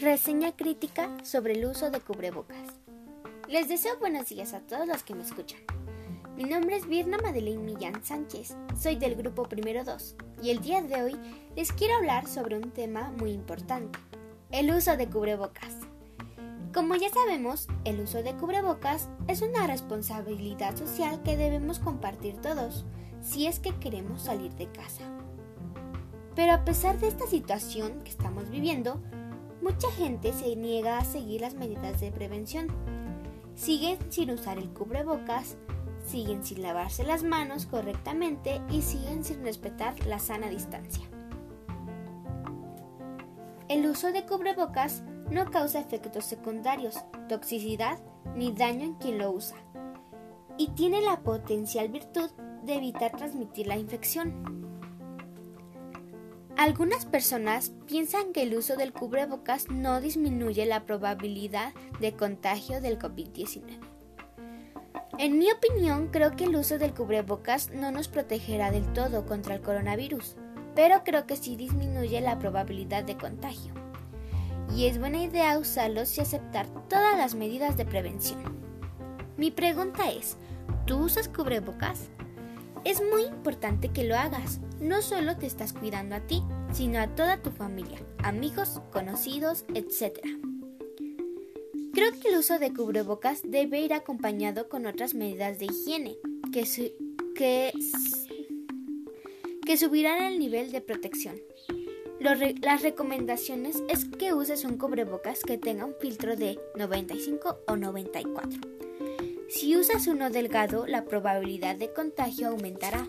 Reseña crítica sobre el uso de cubrebocas. Les deseo buenos días a todos los que me escuchan. Mi nombre es Virna Madeleine Millán Sánchez, soy del grupo Primero 2 y el día de hoy les quiero hablar sobre un tema muy importante, el uso de cubrebocas. Como ya sabemos, el uso de cubrebocas es una responsabilidad social que debemos compartir todos si es que queremos salir de casa. Pero a pesar de esta situación que estamos viviendo, mucha gente se niega a seguir las medidas de prevención. Siguen sin usar el cubrebocas, siguen sin lavarse las manos correctamente y siguen sin respetar la sana distancia. El uso de cubrebocas no causa efectos secundarios, toxicidad ni daño en quien lo usa y tiene la potencial virtud de evitar transmitir la infección. Algunas personas piensan que el uso del cubrebocas no disminuye la probabilidad de contagio del COVID-19. En mi opinión, creo que el uso del cubrebocas no nos protegerá del todo contra el coronavirus, pero creo que sí disminuye la probabilidad de contagio. Y es buena idea usarlos y aceptar todas las medidas de prevención. Mi pregunta es, ¿tú usas cubrebocas? Es muy importante que lo hagas. No solo te estás cuidando a ti, sino a toda tu familia, amigos, conocidos, etc. Creo que el uso de cubrebocas debe ir acompañado con otras medidas de higiene que, que, que subirán el nivel de protección. las recomendaciones es que uses un cubrebocas que tenga un filtro de 95 o 94 si usas uno delgado, la probabilidad de contagio aumentará.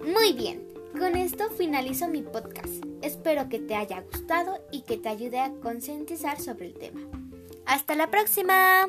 Muy bien, con esto finalizo mi podcast. Espero que te haya gustado y que te ayude a concientizar sobre el tema. Hasta la próxima.